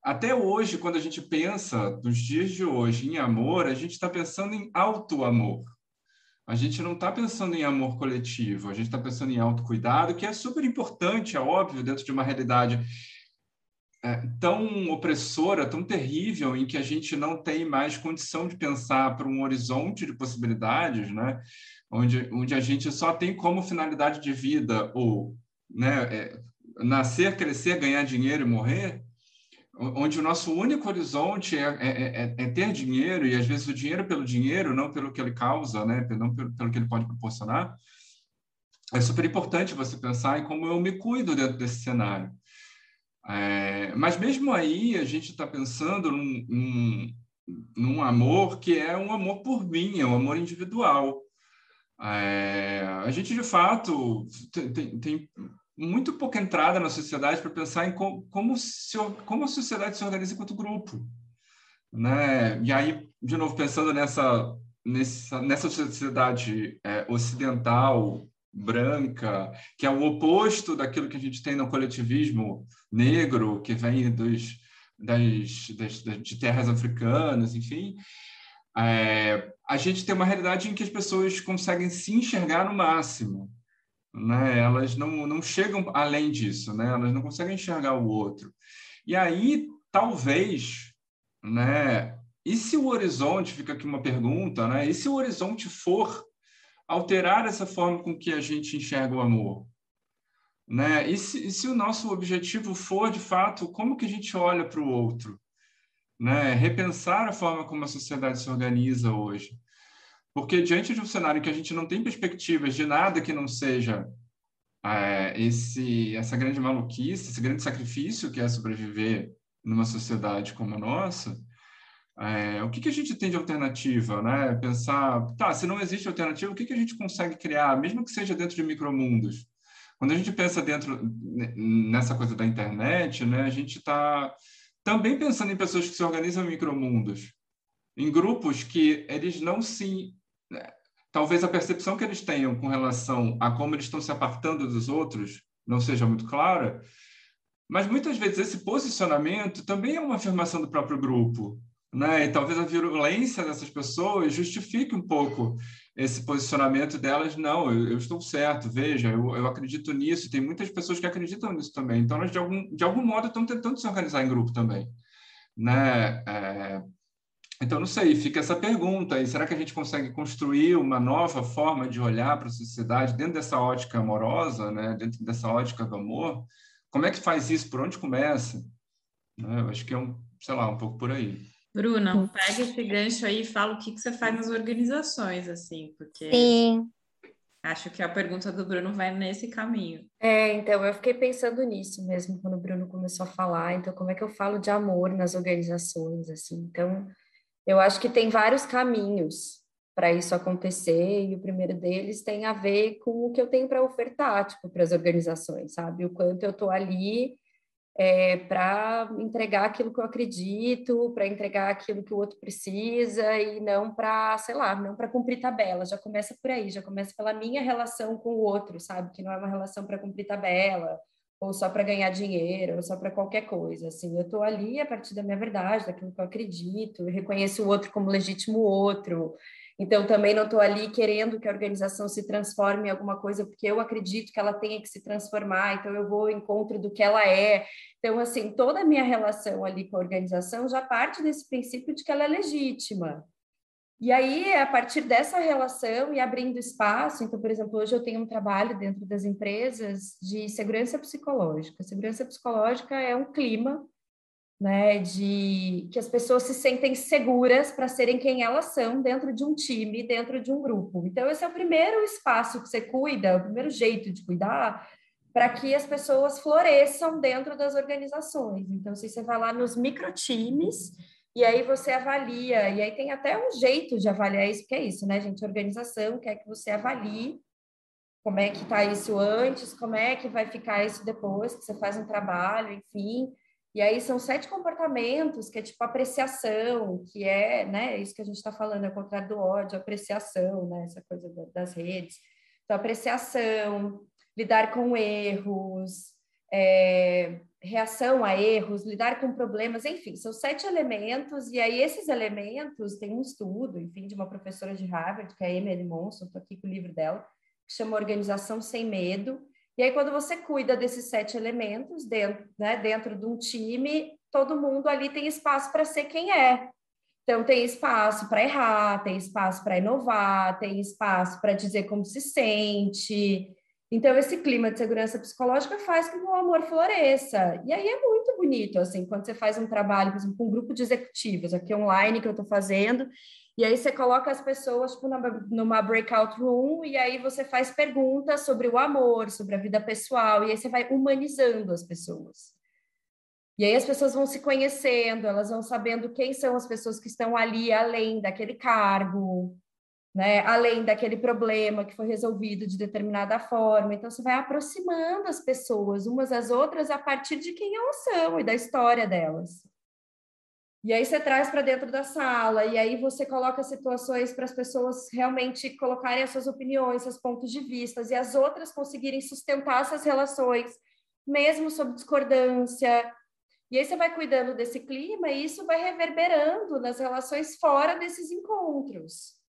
Até hoje, quando a gente pensa, nos dias de hoje, em amor, a gente está pensando em auto-amor. A gente não está pensando em amor coletivo, a gente está pensando em autocuidado, que é super importante, é óbvio, dentro de uma realidade é, tão opressora, tão terrível, em que a gente não tem mais condição de pensar para um horizonte de possibilidades, né? onde, onde a gente só tem como finalidade de vida ou né, é, nascer, crescer, ganhar dinheiro e morrer, onde o nosso único horizonte é, é, é, é, ter dinheiro, e às vezes o dinheiro pelo dinheiro, não pelo que ele causa, né? não pelo, pelo que ele pode proporcionar, é super importante você pensar em como eu me cuido dentro desse cenário. É, mas mesmo aí, a gente está pensando num, num, num, amor que é um amor por mim, é um amor individual. É, a gente, de fato, tem, tem muito pouca entrada na sociedade para pensar em como, como, se, como a sociedade se organiza enquanto grupo. Né? E aí, de novo, pensando nessa, nessa, nessa sociedade é, ocidental, branca, que é o oposto daquilo que a gente tem no coletivismo negro, que vem dos, das, das, de terras africanas, enfim, é, a gente tem uma realidade em que as pessoas conseguem se enxergar no máximo, né? Elas não, não chegam além disso, né? Elas não conseguem enxergar o outro. E aí, talvez, né? E se o horizonte, fica aqui uma pergunta, né? E se o horizonte for alterar essa forma com que a gente enxerga o amor? Né? E, se, e se o nosso objetivo for, de fato, como que a gente olha para o outro? Né? Repensar a forma como a sociedade se organiza hoje. Porque diante de um cenário que a gente não tem perspectivas de nada que não seja é, esse, essa grande maluquice, esse grande sacrifício que é sobreviver numa sociedade como a nossa, é, o que, que a gente tem de alternativa, né? Pensar, tá, se não existe alternativa, o que, que a gente consegue criar, mesmo que seja dentro de micromundos? Quando a gente pensa dentro nessa coisa da internet, né, a gente está também pensando em pessoas que se organizam em micromundos, em grupos que eles não se talvez a percepção que eles tenham com relação a como eles estão se apartando dos outros não seja muito clara, mas muitas vezes esse posicionamento também é uma afirmação do próprio grupo, né? E talvez a virulência dessas pessoas justifique um pouco esse posicionamento delas. Não, eu, eu estou certo, veja, eu, eu, acredito nisso. Tem muitas pessoas que acreditam nisso também. Então, elas, de algum, de algum modo, estão tentando se organizar em grupo também. Né? É... Então, não sei, fica essa pergunta. E será que a gente consegue construir uma nova forma de olhar para a sociedade dentro dessa ótica amorosa, né? dentro dessa ótica do amor? Como é que faz isso? Por onde começa? Né? Eu acho que é um, sei lá, um pouco por aí. Bruna, pega esse gancho aí e fala o que, que você faz nas organizações, assim, porque Sim. acho que a pergunta do Bruno vai nesse caminho. É, então eu fiquei pensando nisso mesmo quando o Bruno começou a falar. Então, como é que eu falo de amor nas organizações, assim? Então, eu acho que tem vários caminhos para isso acontecer, e o primeiro deles tem a ver com o que eu tenho para ofertar, tipo, para as organizações, sabe? O quanto eu estou ali é, para entregar aquilo que eu acredito, para entregar aquilo que o outro precisa e não para, sei lá, não para cumprir tabela. Já começa por aí, já começa pela minha relação com o outro, sabe? Que não é uma relação para cumprir tabela ou só para ganhar dinheiro, ou só para qualquer coisa. Assim, eu estou ali a partir da minha verdade, daquilo que eu acredito, eu reconheço o outro como legítimo outro. Então, também não estou ali querendo que a organização se transforme em alguma coisa, porque eu acredito que ela tenha que se transformar, então eu vou ao encontro do que ela é. Então, assim, toda a minha relação ali com a organização já parte desse princípio de que ela é legítima. E aí, a partir dessa relação e abrindo espaço, então, por exemplo, hoje eu tenho um trabalho dentro das empresas de segurança psicológica. Segurança psicológica é um clima né, de que as pessoas se sentem seguras para serem quem elas são dentro de um time, dentro de um grupo. Então, esse é o primeiro espaço que você cuida, o primeiro jeito de cuidar, para que as pessoas floresçam dentro das organizações. Então, se você vai lá nos microtimes, e aí você avalia, e aí tem até um jeito de avaliar isso, que é isso, né, gente? Organização quer que você avalie como é que está isso antes, como é que vai ficar isso depois que você faz um trabalho, enfim. E aí são sete comportamentos, que é tipo apreciação, que é, né, isso que a gente está falando, é o contrário do ódio, apreciação, né, essa coisa das redes. Então, apreciação, lidar com erros, é, reação a erros, lidar com problemas, enfim, são sete elementos, e aí esses elementos, tem um estudo, enfim, de uma professora de Harvard, que é a Emily Monson, estou aqui com o livro dela, que chama Organização Sem Medo, e aí, quando você cuida desses sete elementos dentro, né, dentro de um time, todo mundo ali tem espaço para ser quem é. Então, tem espaço para errar, tem espaço para inovar, tem espaço para dizer como se sente. Então, esse clima de segurança psicológica faz com que o amor floresça. E aí é muito bonito, assim, quando você faz um trabalho, por exemplo, com um grupo de executivos, aqui online que eu estou fazendo, e aí você coloca as pessoas tipo, numa breakout room e aí você faz perguntas sobre o amor, sobre a vida pessoal, e aí você vai humanizando as pessoas. E aí as pessoas vão se conhecendo, elas vão sabendo quem são as pessoas que estão ali além daquele cargo, né? Além daquele problema que foi resolvido de determinada forma. Então você vai aproximando as pessoas umas das outras a partir de quem elas são e da história delas. E aí você traz para dentro da sala, e aí você coloca situações para as pessoas realmente colocarem as suas opiniões, seus pontos de vista, e as outras conseguirem sustentar essas relações, mesmo sob discordância. E aí você vai cuidando desse clima e isso vai reverberando nas relações fora desses encontros.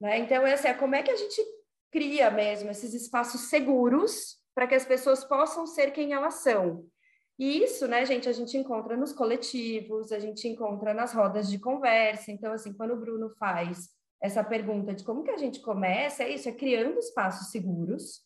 Né? Então, é assim, como é que a gente cria mesmo esses espaços seguros para que as pessoas possam ser quem elas são? E isso, né, gente, a gente encontra nos coletivos, a gente encontra nas rodas de conversa. Então, assim, quando o Bruno faz essa pergunta de como que a gente começa, é isso, é criando espaços seguros,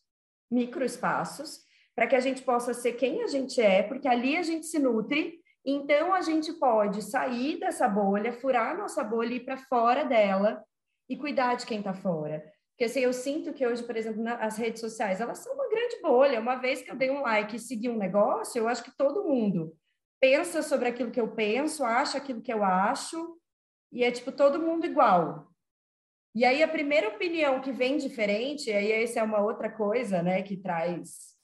microespaços, para que a gente possa ser quem a gente é, porque ali a gente se nutre, então a gente pode sair dessa bolha, furar a nossa bolha e ir para fora dela e cuidar de quem está fora. Porque assim, eu sinto que hoje, por exemplo, as redes sociais, elas são uma grande bolha. Uma vez que eu dei um like e segui um negócio, eu acho que todo mundo pensa sobre aquilo que eu penso, acha aquilo que eu acho, e é tipo todo mundo igual. E aí a primeira opinião que vem diferente, aí essa é uma outra coisa, né, que traz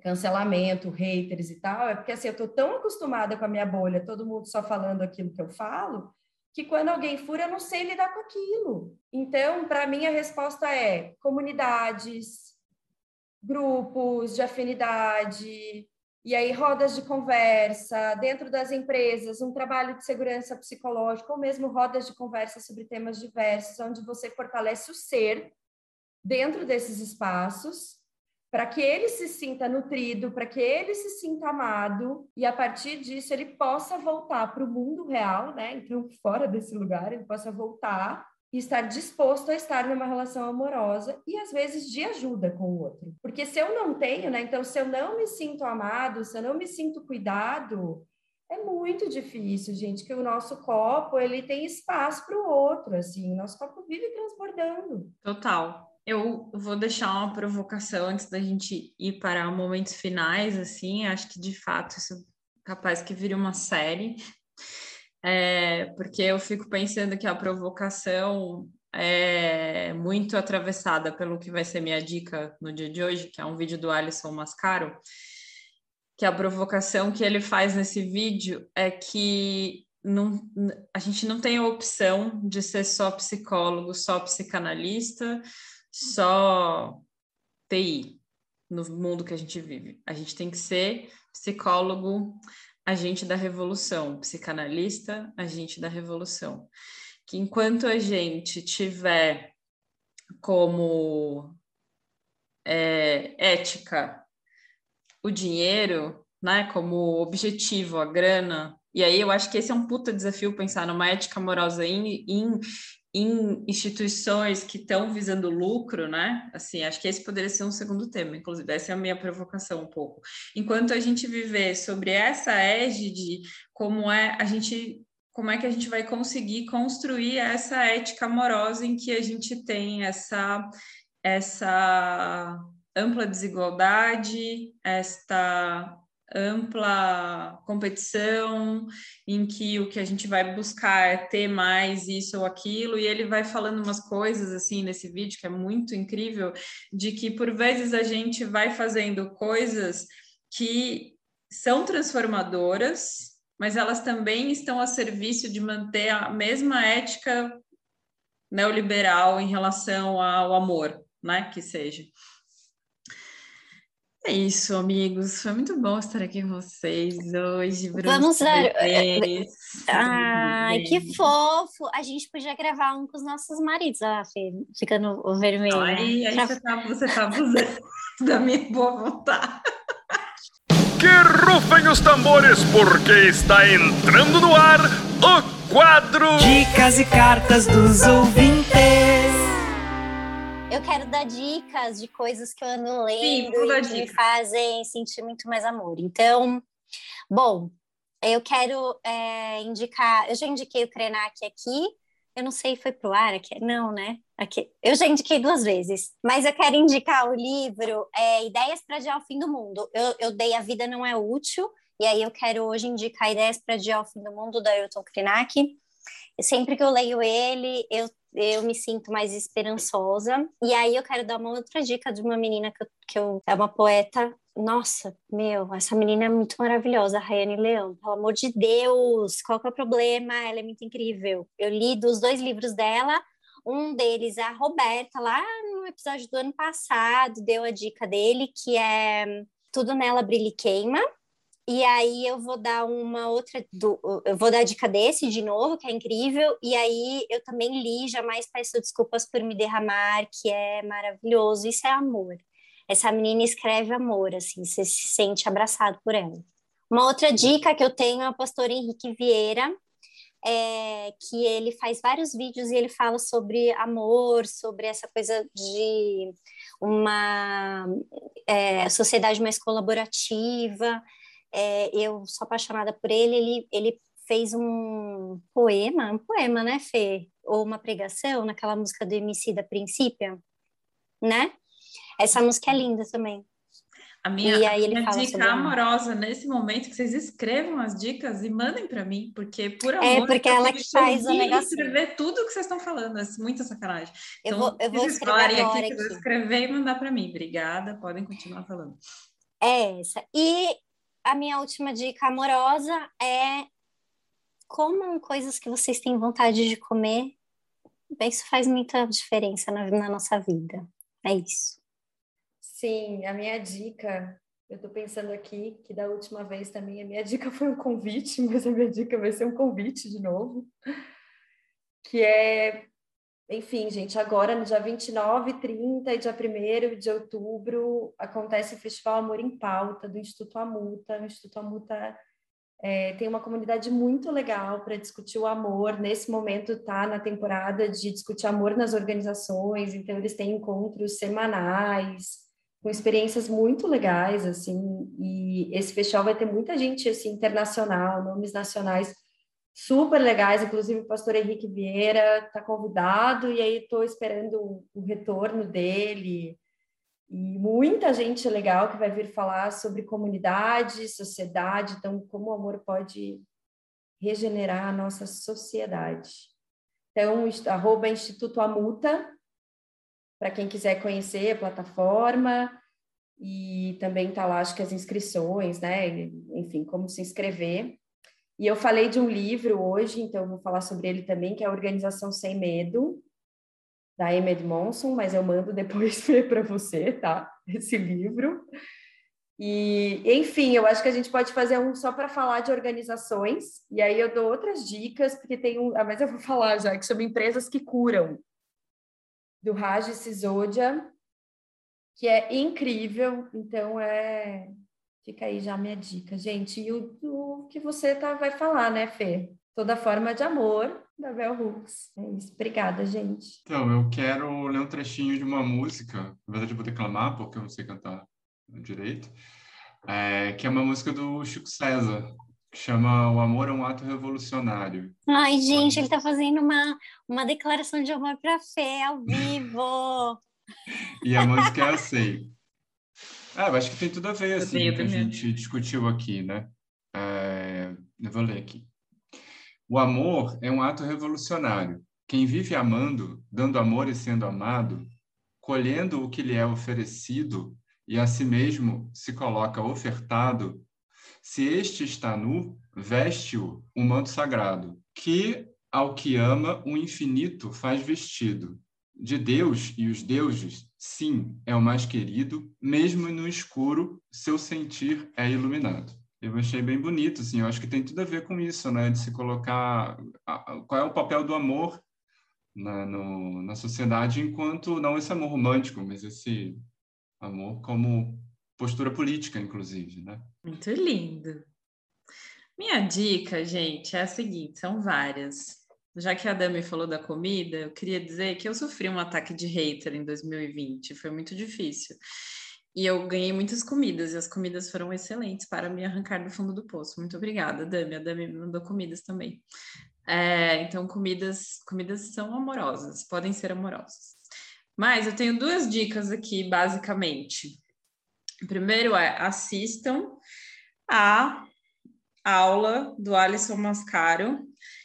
cancelamento, haters e tal, é porque assim, eu tô tão acostumada com a minha bolha, todo mundo só falando aquilo que eu falo, que quando alguém fura, eu não sei lidar com aquilo. Então, para mim, a resposta é comunidades, grupos de afinidade, E aí, rodas de conversa, dentro das empresas, um trabalho de segurança psicológica, ou mesmo rodas de conversa sobre temas diversos, onde você fortalece o ser dentro desses espaços, para que ele se sinta nutrido, para que ele se sinta amado, e a partir disso ele possa voltar para o mundo real, né? Então, fora desse lugar, ele possa voltar e estar disposto a estar numa relação amorosa e às vezes de ajuda com o outro. Porque se eu não tenho, né? Então, se eu não me sinto amado, se eu não me sinto cuidado, é muito difícil, gente, que o nosso copo ele tem espaço para o outro, assim, o nosso copo vive transbordando. Total. Eu vou deixar uma provocação antes da gente ir para momentos finais, assim, acho que de fato isso é capaz que vire uma série, é, porque eu fico pensando que a provocação é muito atravessada pelo que vai ser minha dica no dia de hoje, que é um vídeo do Alisson Mascaro, que a provocação que ele faz nesse vídeo é que não, a gente não tem a opção de ser só psicólogo, só psicanalista, só TI no mundo que a gente vive. A gente tem que ser psicólogo, agente da revolução, psicanalista, agente da revolução. Que enquanto a gente tiver como é, ética o dinheiro, né, como objetivo, a grana, e aí eu acho que esse é um puta desafio pensar numa ética amorosa em, em, em instituições que estão visando lucro, né? Assim, acho que esse poderia ser um segundo tema, inclusive, essa é a minha provocação um pouco. Enquanto a gente viver sobre essa égide, como é a gente como é que a gente vai conseguir construir essa ética amorosa em que a gente tem essa essa ampla desigualdade, esta ampla competição em que o que a gente vai buscar é ter mais isso ou aquilo e ele vai falando umas coisas assim nesse vídeo que é muito incrível de que por vezes a gente vai fazendo coisas que são transformadoras mas elas também estão a serviço de manter a mesma ética neoliberal em relação ao amor, né, que seja. É isso, amigos. Foi muito bom estar aqui com vocês hoje. Bruno Vamos ver. Ai, que fofo! A gente podia gravar um com os nossos maridos, ah, Fê, ficando vermelho. Aí, aí pra... você, tá, você tá abusando [laughs] da minha boa vontade. Que rufem os tambores, porque está entrando no ar o quadro Dicas e Cartas dos Ouvintes eu quero dar dicas de coisas que eu ando lendo Sim, e que me fazem sentir muito mais amor. Então, bom, eu quero é, indicar. Eu já indiquei o Krenak aqui. Eu não sei, foi pro ar aqui? Não, né? Aqui. Eu já indiquei duas vezes, mas eu quero indicar o livro é, Ideias para Adiar o Fim do Mundo. Eu, eu dei A Vida Não É Útil, e aí eu quero hoje indicar Ideias para Adiar o Fim do Mundo, da Ailton Krenak. Sempre que eu leio ele, eu eu me sinto mais esperançosa. E aí eu quero dar uma outra dica de uma menina que eu, que eu é uma poeta. Nossa, meu, essa menina é muito maravilhosa, a Rayane Leão. Pelo amor de Deus, qual que é o problema? Ela é muito incrível. Eu li dos dois livros dela, um deles, a Roberta, lá no episódio do ano passado, deu a dica dele, que é Tudo Nela Brilha e Queima, e aí eu vou dar uma outra, do, eu vou dar a dica desse de novo, que é incrível. E aí eu também li Jamais Peço Desculpas por Me Derramar, que é maravilhoso. Isso é amor. Essa menina escreve amor, assim, você se sente abraçado por ela. Uma outra dica que eu tenho é o pastor Henrique Vieira, é, que ele faz vários vídeos e ele fala sobre amor, sobre essa coisa de uma é, sociedade mais colaborativa é, eu sou apaixonada por ele, ele, ele fez um poema, um poema, né, Fê? Ou uma pregação naquela música do MC da Princípio, né? Essa música é linda também. A minha, ele minha dica amorosa nesse momento que vocês escrevam as dicas e mandem para mim, porque por é, amor. É, porque ela que faz o negócio. escrever tudo que vocês estão falando, é muita sacanagem. Eu então, vou, eu vou escrever agora aqui, aqui. escrever e mandar para mim. Obrigada, podem continuar falando. É essa. E a minha última dica amorosa é comam coisas que vocês têm vontade de comer. Isso faz muita diferença na, na nossa vida. É isso. Sim, a minha dica Eu estou pensando aqui que da última vez também a minha [laughs] dica foi um convite, mas a minha dica vai ser um convite de novo, que é, enfim, gente, agora no dia 29, 30 e dia 1 de outubro acontece o Festival Amor em Pauta do Instituto Amuta. O Instituto Amuta é, tem uma comunidade muito legal para discutir o amor. Nesse momento está na temporada de discutir amor nas organizações, então eles têm encontros semanais, com experiências muito legais, assim, e esse festival vai ter muita gente, assim, internacional, nomes nacionais super legais, inclusive o pastor Henrique Vieira está convidado, e aí estou esperando o retorno dele, e muita gente legal que vai vir falar sobre comunidade, sociedade, então como o amor pode regenerar a nossa sociedade. Então, arroba Instituto Amuta, para quem quiser conhecer a plataforma e também tá lá acho que as inscrições, né? Enfim, como se inscrever. E eu falei de um livro hoje, então vou falar sobre ele também, que é a Organização Sem Medo, da Emma Edmondson, mas eu mando depois [laughs] para você, tá? Esse livro. E, enfim, eu acho que a gente pode fazer um só para falar de organizações, e aí eu dou outras dicas, porque tem um. Ah, mas eu vou [laughs] falar já, que são empresas que curam do Raj Sisodia, que é incrível. Então, é fica aí já a minha dica, gente. E o, o que você tá, vai falar, né, Fê? Toda forma de amor, da Bell Hooks. É isso. Obrigada, gente. Então, eu quero ler um trechinho de uma música. Na verdade, eu vou declamar, porque eu não sei cantar direito. É, que é uma música do Chico César, chama O Amor é um Ato Revolucionário. Ai, gente, ele está fazendo uma, uma declaração de amor para a fé ao vivo. [laughs] e a música é assim. Ah, eu acho que tem tudo a ver, assim, que a gente discutiu aqui, né? É, eu vou ler aqui. O amor é um ato revolucionário. Quem vive amando, dando amor e sendo amado, colhendo o que lhe é oferecido e a si mesmo se coloca ofertado, se este está nu, veste-o um manto sagrado, que ao que ama o infinito faz vestido. De Deus e os deuses, sim, é o mais querido, mesmo no escuro, seu sentir é iluminado. Eu achei bem bonito, assim, eu acho que tem tudo a ver com isso, né, de se colocar qual é o papel do amor na, no, na sociedade, enquanto não esse amor romântico, mas esse amor como postura política, inclusive, né? Muito lindo. Minha dica, gente, é a seguinte: são várias. Já que a Dami falou da comida, eu queria dizer que eu sofri um ataque de hater em 2020, foi muito difícil. E eu ganhei muitas comidas, e as comidas foram excelentes para me arrancar do fundo do poço. Muito obrigada, Dami. A Dami me mandou comidas também. É, então, comidas, comidas são amorosas, podem ser amorosas. Mas eu tenho duas dicas aqui, basicamente. Primeiro é assistam a aula do Alisson Mascaro,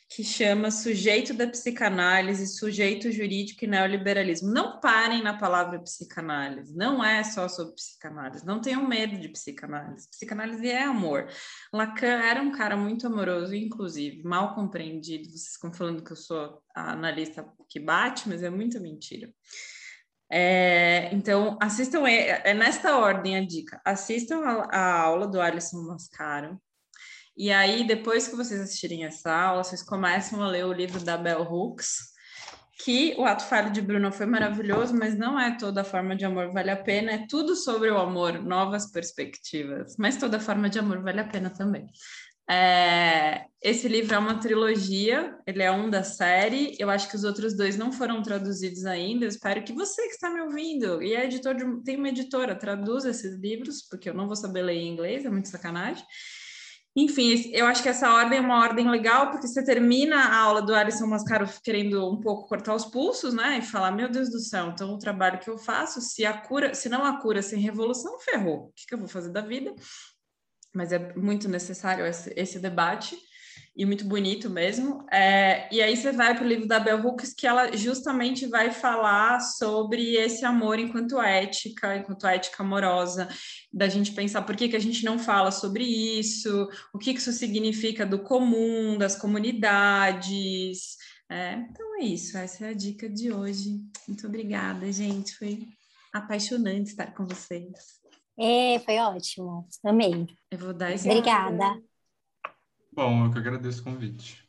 que chama Sujeito da Psicanálise, Sujeito Jurídico e Neoliberalismo. Não parem na palavra psicanálise, não é só sobre psicanálise, não tenham medo de psicanálise. Psicanálise é amor. Lacan era um cara muito amoroso, inclusive, mal compreendido. Vocês ficam falando que eu sou a analista que bate, mas é muita mentira. É, então, assistam, é, é, nesta ordem a dica. Assistam a, a, aula do Alisson Mascaro. E aí, depois que vocês assistirem essa aula, vocês começam a ler o livro da Bell Hooks, que o Ato Falho de Bruno foi maravilhoso, mas não é toda forma de amor vale a pena, é tudo sobre o amor, novas perspectivas. Mas toda forma de amor vale a pena também. É, esse livro é uma trilogia, ele é um da série. Eu acho que os outros dois não foram traduzidos ainda. Eu espero que você que está me ouvindo e é editor de, tem uma editora, traduza esses livros, porque eu não vou saber ler em inglês, é muito sacanagem. Enfim, eu acho que essa ordem é uma ordem legal, porque você termina a aula do Alisson Mascaro querendo um pouco cortar os pulsos, né? E falar, meu Deus do céu, então o trabalho que eu faço, se a cura, se não a cura sem revolução, ferrou. O que, que eu vou fazer da vida? mas é muito necessário esse, esse debate e muito bonito mesmo. É, e aí você vai para o livro da Bell Hooks, que ela justamente vai falar sobre esse amor enquanto ética, enquanto ética amorosa, da gente pensar por que, que a gente não fala sobre isso, o que, que isso significa do comum, das comunidades. É, então é isso, essa é a dica de hoje. Muito obrigada, gente. Foi apaixonante estar com vocês. É, foi ótimo. Amei. Eu vou dar esse. Obrigada. Bom, eu que agradeço o convite.